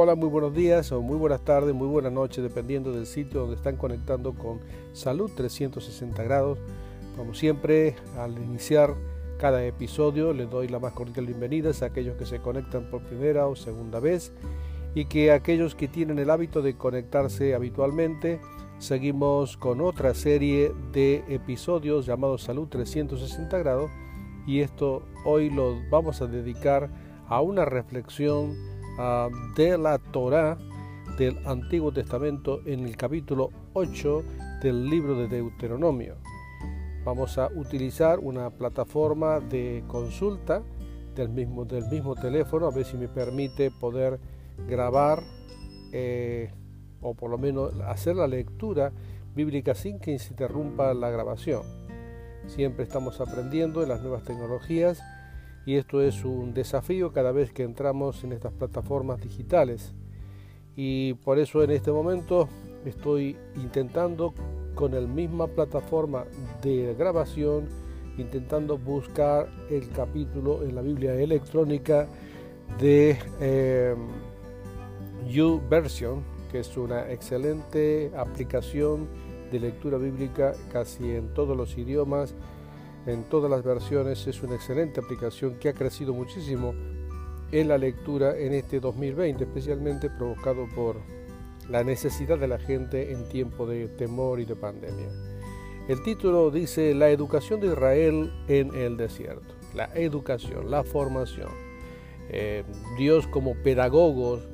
Hola, muy buenos días o muy buenas tardes, muy buenas noches, dependiendo del sitio donde están conectando con Salud 360 grados. Como siempre, al iniciar cada episodio, les doy la más cordial bienvenida a aquellos que se conectan por primera o segunda vez y que aquellos que tienen el hábito de conectarse habitualmente, seguimos con otra serie de episodios llamados Salud 360 grados y esto hoy lo vamos a dedicar a una reflexión uh, de la Torá del Antiguo Testamento en el capítulo 8 del libro de Deuteronomio. Vamos a utilizar una plataforma de consulta del mismo, del mismo teléfono, a ver si me permite poder grabar eh, o por lo menos hacer la lectura bíblica sin que se interrumpa la grabación. Siempre estamos aprendiendo en las nuevas tecnologías y esto es un desafío cada vez que entramos en estas plataformas digitales. Y por eso en este momento estoy intentando con la misma plataforma de grabación, intentando buscar el capítulo en la Biblia electrónica de eh, YouVersion, que es una excelente aplicación de lectura bíblica casi en todos los idiomas, en todas las versiones. Es una excelente aplicación que ha crecido muchísimo en la lectura en este 2020, especialmente provocado por la necesidad de la gente en tiempo de temor y de pandemia. El título dice La educación de Israel en el desierto. La educación, la formación. Eh, Dios como pedagogos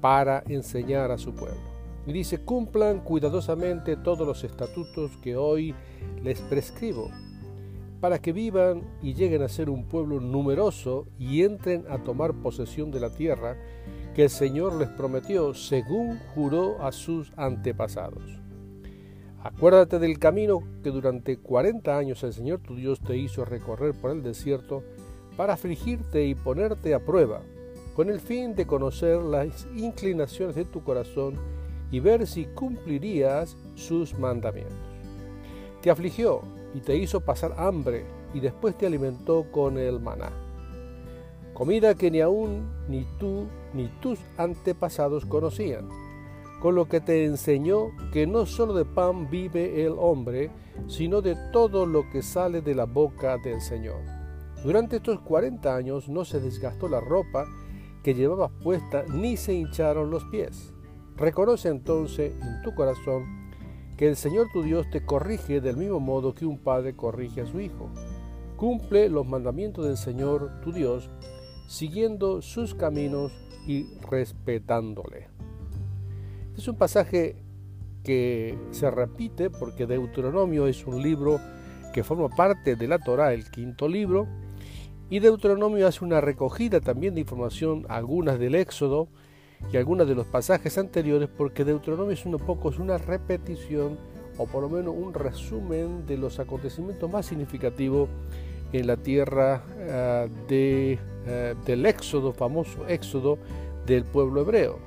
para enseñar a su pueblo. Y dice, cumplan cuidadosamente todos los estatutos que hoy les prescribo, para que vivan y lleguen a ser un pueblo numeroso y entren a tomar posesión de la tierra que el Señor les prometió según juró a sus antepasados. Acuérdate del camino que durante cuarenta años el Señor tu Dios te hizo recorrer por el desierto para afligirte y ponerte a prueba con el fin de conocer las inclinaciones de tu corazón y ver si cumplirías sus mandamientos. Te afligió y te hizo pasar hambre y después te alimentó con el maná. Comida que ni aún ni tú ni tus antepasados conocían, con lo que te enseñó que no solo de pan vive el hombre, sino de todo lo que sale de la boca del Señor. Durante estos cuarenta años no se desgastó la ropa que llevabas puesta ni se hincharon los pies. Reconoce entonces en tu corazón que el Señor tu Dios te corrige del mismo modo que un padre corrige a su hijo. Cumple los mandamientos del Señor tu Dios, siguiendo sus caminos y respetándole. es un pasaje que se repite porque Deuteronomio es un libro que forma parte de la Torá, el quinto libro, y Deuteronomio hace una recogida también de información, algunas del Éxodo y algunas de los pasajes anteriores, porque Deuteronomio es un poco es una repetición o por lo menos un resumen de los acontecimientos más significativos en la tierra uh, de, uh, del Éxodo, famoso Éxodo del pueblo hebreo.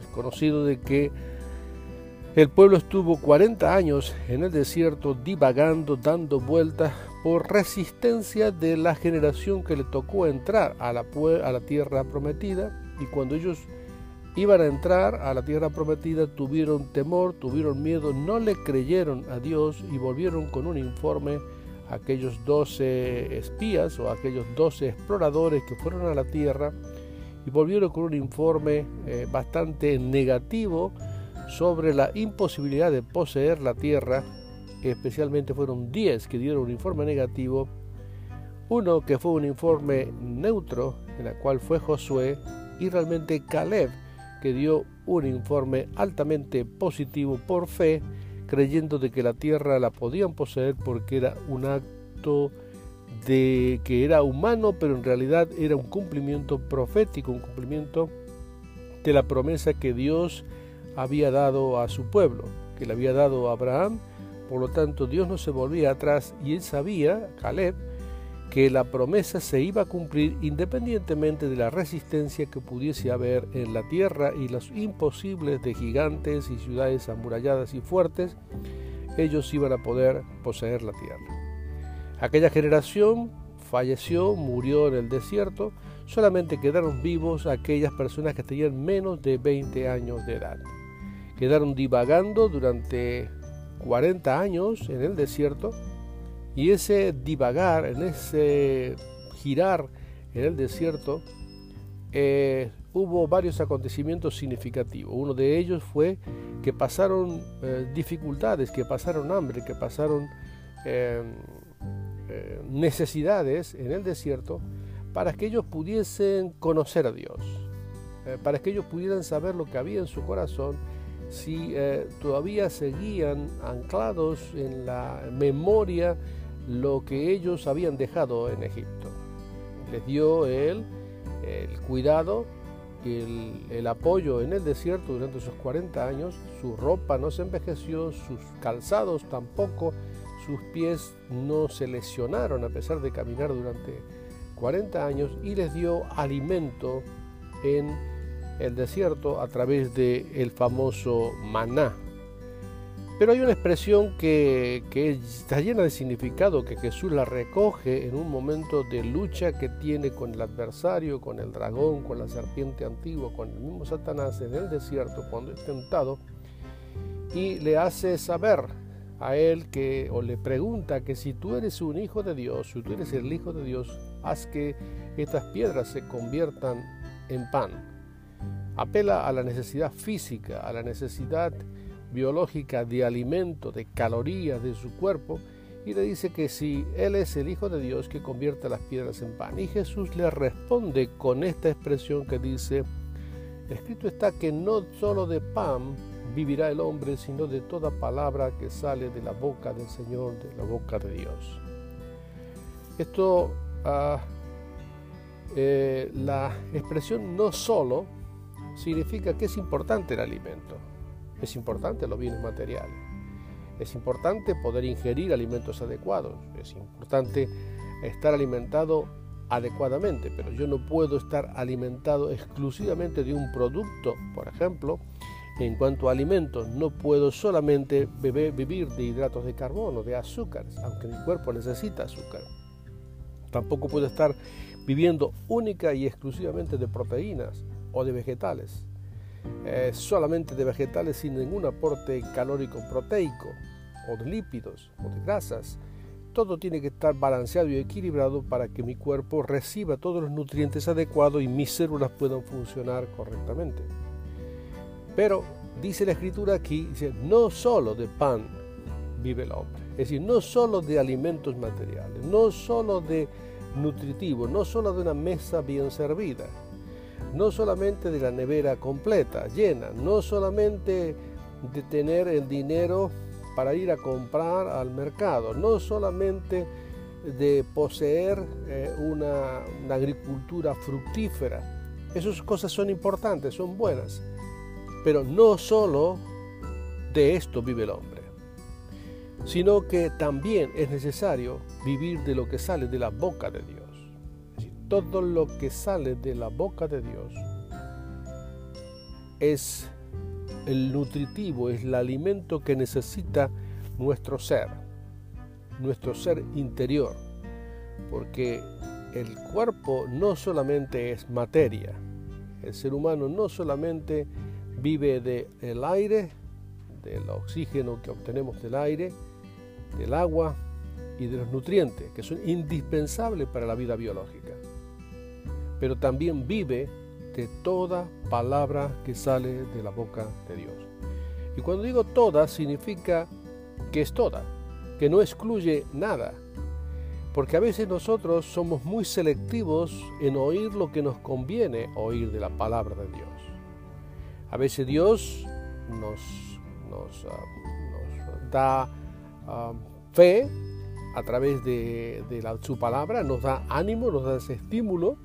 Es conocido de que el pueblo estuvo 40 años en el desierto divagando, dando vueltas por resistencia de la generación que le tocó entrar a la, a la tierra prometida y cuando ellos iban a entrar a la tierra prometida tuvieron temor, tuvieron miedo, no le creyeron a Dios y volvieron con un informe aquellos 12 espías o aquellos 12 exploradores que fueron a la tierra y volvieron con un informe eh, bastante negativo sobre la imposibilidad de poseer la tierra, especialmente fueron 10 que dieron un informe negativo, uno que fue un informe neutro, en el cual fue Josué, y realmente Caleb, que dio un informe altamente positivo por fe, creyendo de que la tierra la podían poseer porque era un acto de que era humano, pero en realidad era un cumplimiento profético, un cumplimiento de la promesa que Dios había dado a su pueblo, que le había dado a Abraham. Por lo tanto, Dios no se volvía atrás y él sabía, Caleb, que la promesa se iba a cumplir independientemente de la resistencia que pudiese haber en la tierra y los imposibles de gigantes y ciudades amuralladas y fuertes, ellos iban a poder poseer la tierra. Aquella generación falleció, murió en el desierto, solamente quedaron vivos aquellas personas que tenían menos de 20 años de edad. Quedaron divagando durante 40 años en el desierto y ese divagar, en ese girar en el desierto, eh, hubo varios acontecimientos significativos. Uno de ellos fue que pasaron eh, dificultades, que pasaron hambre, que pasaron eh, necesidades en el desierto para que ellos pudiesen conocer a Dios, para que ellos pudieran saber lo que había en su corazón si todavía seguían anclados en la memoria lo que ellos habían dejado en Egipto. Les dio él el cuidado y el, apoyo en el desierto durante esos 40 años. Su ropa no se envejeció, sus calzados tampoco, sus pies no se lesionaron a pesar de caminar durante 40 años y les dio alimento en el desierto a través del el famoso maná, pero hay una expresión que, está llena de significado, que Jesús la recoge en un momento de lucha que tiene con el adversario, con el dragón, con la serpiente antigua, con el mismo Satanás en el desierto cuando es tentado, y le hace saber a él que, o le pregunta que si tú eres un hijo de Dios, si tú eres el hijo de Dios, haz que estas piedras se conviertan en pan. Apela a la necesidad física, a la necesidad biológica de alimento, de calorías de su cuerpo, y le dice que si Él es el Hijo de Dios, que convierta las piedras en pan. Y Jesús le responde con esta expresión que dice, escrito está que no solo de pan vivirá el hombre, sino de toda palabra que sale de la boca del Señor, de la boca de Dios. Esto, ah, eh, la expresión no solo significa que es importante el alimento. Es importante los bienes materiales. Es importante poder ingerir alimentos adecuados. Es importante estar alimentado adecuadamente, pero yo no puedo estar alimentado exclusivamente de un producto. Por ejemplo, en cuanto a alimentos, no puedo solamente beber, vivir de hidratos de carbono, de azúcares, aunque mi cuerpo necesita azúcar. Tampoco puedo estar viviendo única y exclusivamente de proteínas o de vegetales. Eh, solamente de vegetales sin ningún aporte calórico proteico o de lípidos o de grasas. Todo tiene que estar balanceado y equilibrado para que mi cuerpo reciba todos los nutrientes adecuados y mis células puedan funcionar correctamente. Pero dice la escritura aquí, no solo de pan vive el hombre. Es decir, no solo de alimentos materiales, no solo de nutritivo, no solo de una mesa bien servida, no solamente de la nevera completa, llena, no solamente de tener el dinero para ir a comprar al mercado, no solamente de poseer eh, una, una agricultura fructífera. Esas cosas son importantes, son buenas, pero no solo de esto vive el hombre, sino que también es necesario vivir de lo que sale de la boca de Dios todo lo que sale de la boca de Dios es el nutritivo, es el alimento que necesita nuestro ser, nuestro ser interior, porque el cuerpo no solamente es materia, el ser humano no solamente vive del aire, del oxígeno que obtenemos del aire, del agua y de los nutrientes que son indispensables para la vida biológica pero también vive de toda palabra que sale de la boca de Dios. Y cuando digo toda, significa que es toda, que no excluye nada. Porque a veces nosotros somos muy selectivos en oír lo que nos conviene oír de la palabra de Dios. A veces Dios nos, ah, da um, fe a través de, su palabra, nos da ánimo, nos da ese estímulo,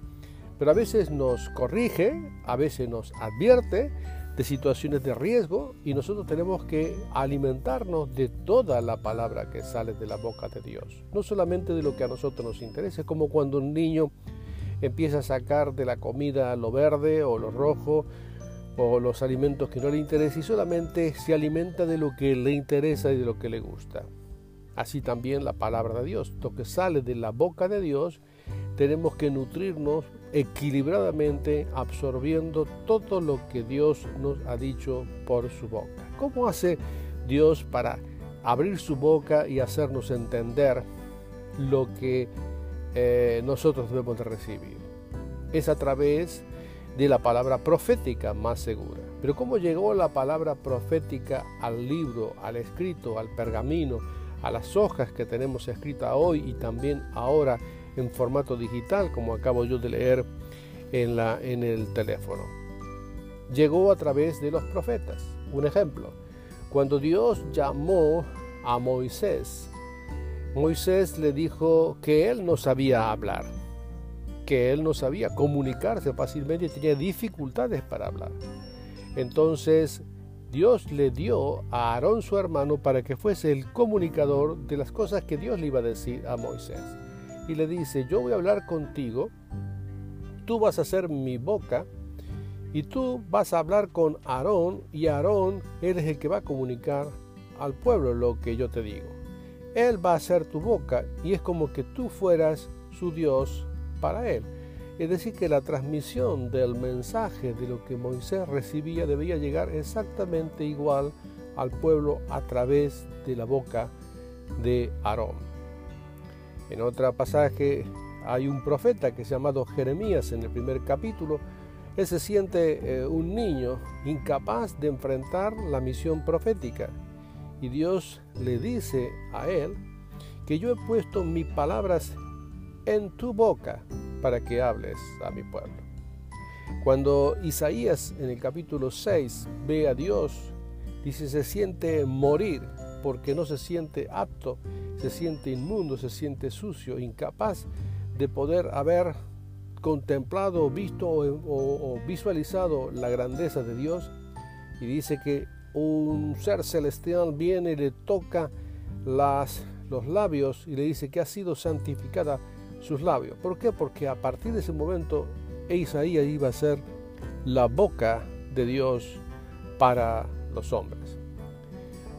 pero a veces nos corrige, a veces nos advierte de situaciones de riesgo y nosotros tenemos que alimentarnos de toda la palabra que sale de la boca de Dios, no solamente de lo que a nosotros nos interesa, es como cuando un niño empieza a sacar de la comida lo verde o lo rojo o los alimentos que no le interesan y solamente se alimenta de lo que le interesa y de lo que le gusta. Así también la palabra de Dios, lo que sale de la boca de Dios, tenemos que nutrirnos equilibradamente absorbiendo todo lo que Dios nos ha dicho por su boca. ¿Cómo hace Dios para abrir su boca y hacernos entender lo que eh, nosotros debemos de recibir? Es a través de la palabra profética más segura. Pero ¿cómo llegó la palabra profética al libro, al escrito, al pergamino, a las hojas que tenemos escritas hoy y también ahora en formato digital, como acabo yo de leer en, la, en el teléfono. Llegó a través de los profetas. Un ejemplo, cuando Dios llamó a Moisés, Moisés le dijo que él no sabía hablar, que él no sabía comunicarse fácilmente tenía dificultades para hablar. Entonces Dios le dio a Aarón su hermano para que fuese el comunicador de las cosas que Dios le iba a decir a Moisés y le dice, yo voy a hablar contigo, tú vas a ser mi boca y tú vas a hablar con Aarón y Aarón eres el que va a comunicar al pueblo lo que yo te digo. Él va a ser tu boca y es como que tú fueras su Dios para él. Es decir, que la transmisión del mensaje de lo que Moisés recibía debía llegar exactamente igual al pueblo a través de la boca de Aarón. En otro pasaje hay un profeta que es llamado Jeremías en el primer capítulo. Él se siente eh, un niño incapaz de enfrentar la misión profética. Y Dios le dice a él que yo he puesto mis palabras en tu boca para que hables a mi pueblo. Cuando Isaías en el capítulo 6 ve a Dios, dice se siente morir porque no se siente apto se siente inmundo, se siente sucio, incapaz de poder haber contemplado, visto o, visualizado la grandeza de Dios. Y dice que un ser celestial viene y le toca las, los labios y le dice que ha sido santificada sus labios. ¿Por qué? Porque a partir de ese momento Isaías iba a ser la boca de Dios para los hombres.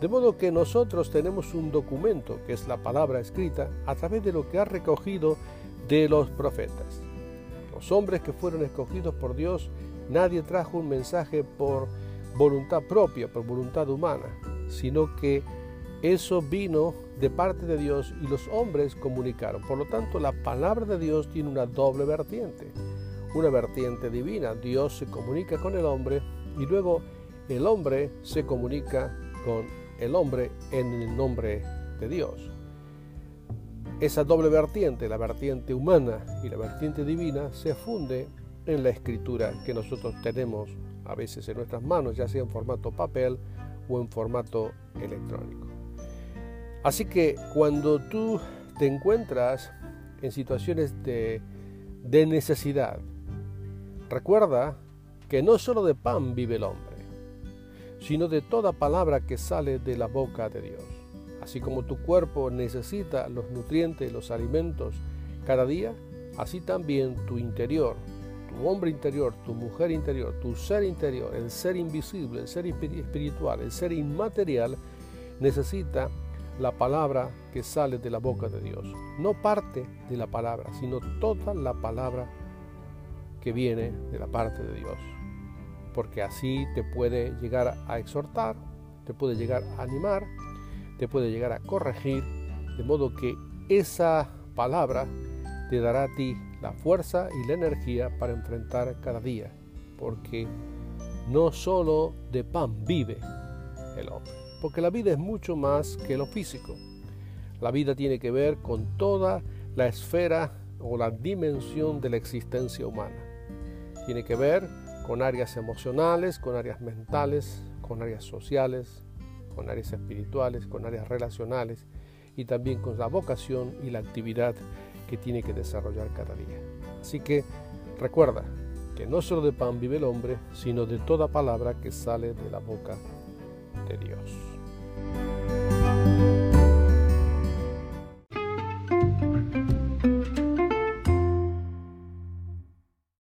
De modo que nosotros tenemos un documento, que es la palabra escrita, a través de lo que ha recogido de los profetas. Los hombres que fueron escogidos por Dios, nadie trajo un mensaje por voluntad propia, por voluntad humana, sino que eso vino de parte de Dios y los hombres comunicaron. Por lo tanto, la palabra de Dios tiene una doble vertiente, una vertiente divina. Dios se comunica con el hombre y luego el hombre se comunica con el hombre en el nombre de Dios. Esa doble vertiente, la vertiente humana y la vertiente divina, se funde en la escritura que nosotros tenemos a veces en nuestras manos, ya sea en formato papel o en formato electrónico. Así que cuando tú te encuentras en situaciones de, de necesidad, recuerda que no solo de pan vive el hombre, sino de toda palabra que sale de la boca de Dios. Así como tu cuerpo necesita los nutrientes, los alimentos cada día, así también tu interior, tu hombre interior, tu mujer interior, tu ser interior, el ser invisible, el ser espiritual, el ser inmaterial, necesita la palabra que sale de la boca de Dios. No parte de la palabra, sino toda la palabra que viene de la parte de Dios porque así te puede llegar a exhortar, te puede llegar a animar, te puede llegar a corregir, de modo que esa palabra te dará a ti la fuerza y la energía para enfrentar cada día, porque no solo de pan vive el hombre, porque la vida es mucho más que lo físico. La vida tiene que ver con toda la esfera o la dimensión de la existencia humana. Tiene que ver con áreas emocionales, con áreas mentales, con áreas sociales, con áreas espirituales, con áreas relacionales y también con la vocación y la actividad que tiene que desarrollar cada día. Así que recuerda que no solo de pan vive el hombre, sino de toda palabra que sale de la boca de Dios.